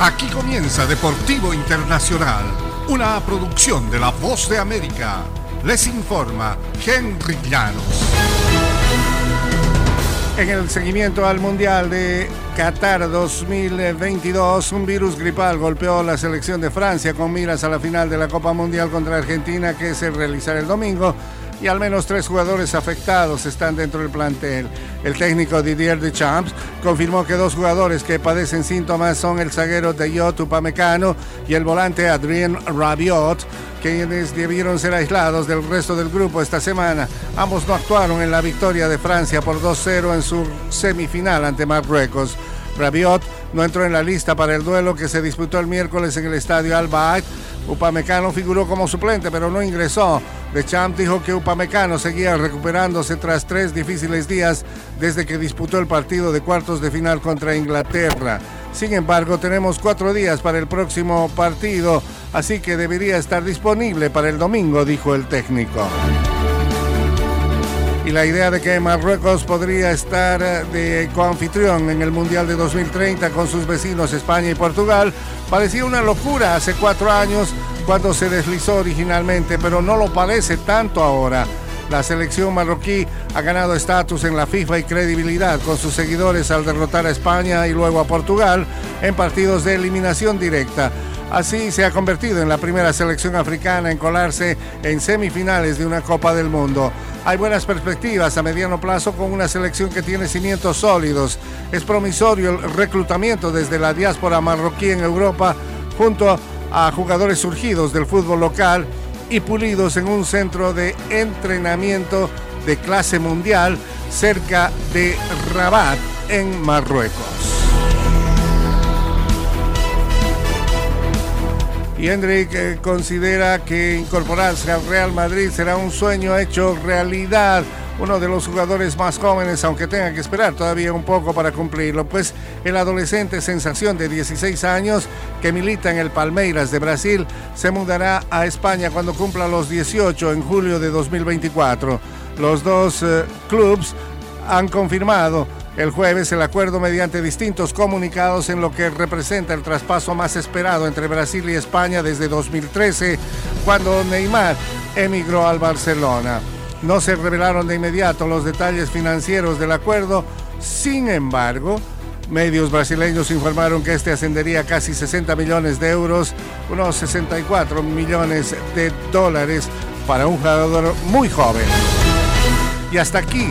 Aquí comienza Deportivo Internacional, una producción de La Voz de América. Les informa Henry Llanos. En el seguimiento al Mundial de Qatar 2022, un virus gripal golpeó la selección de Francia con miras a la final de la Copa Mundial contra Argentina que se realizará el domingo y al menos tres jugadores afectados están dentro del plantel. El técnico Didier Deschamps confirmó que dos jugadores que padecen síntomas son el zaguero Deyot Upamecano y el volante Adrien Rabiot, quienes debieron ser aislados del resto del grupo esta semana. Ambos no actuaron en la victoria de Francia por 2-0 en su semifinal ante Marruecos. Rabiot no entró en la lista para el duelo que se disputó el miércoles en el estadio Al Bayt. Upamecano figuró como suplente, pero no ingresó. Champ dijo que Upamecano seguía recuperándose tras tres difíciles días desde que disputó el partido de cuartos de final contra Inglaterra. Sin embargo, tenemos cuatro días para el próximo partido, así que debería estar disponible para el domingo, dijo el técnico y la idea de que Marruecos podría estar eh, de coanfitrión en el Mundial de 2030 con sus vecinos España y Portugal parecía una locura hace cuatro años cuando se deslizó originalmente, pero no lo parece tanto ahora. La selección marroquí ha ganado estatus en la FIFA y credibilidad con sus seguidores al derrotar a España y luego a Portugal en partidos de eliminación directa. Así se ha convertido en la primera selección africana en colarse en semifinales de una Copa del Mundo. Hay buenas perspectivas a mediano plazo con una selección que tiene cimientos sólidos. Es promisorio el reclutamiento desde la diáspora marroquí en Europa junto a jugadores surgidos del fútbol local y pulidos en un centro de entrenamiento de clase mundial cerca de Rabat en Marruecos. Y Hendrik eh, considera que incorporarse al Real Madrid será un sueño hecho realidad. Uno de los jugadores más jóvenes, aunque tenga que esperar todavía un poco para cumplirlo, pues el adolescente sensación de 16 años que milita en el Palmeiras de Brasil se mudará a España cuando cumpla los 18 en julio de 2024. Los dos eh, clubes han confirmado el jueves el acuerdo mediante distintos comunicados en lo que representa el traspaso más esperado entre Brasil y España desde 2013, cuando Neymar emigró al Barcelona. No se revelaron de inmediato los detalles financieros del acuerdo, sin embargo, medios brasileños informaron que este ascendería a casi 60 millones de euros, unos 64 millones de dólares para un jugador muy joven. Y hasta aquí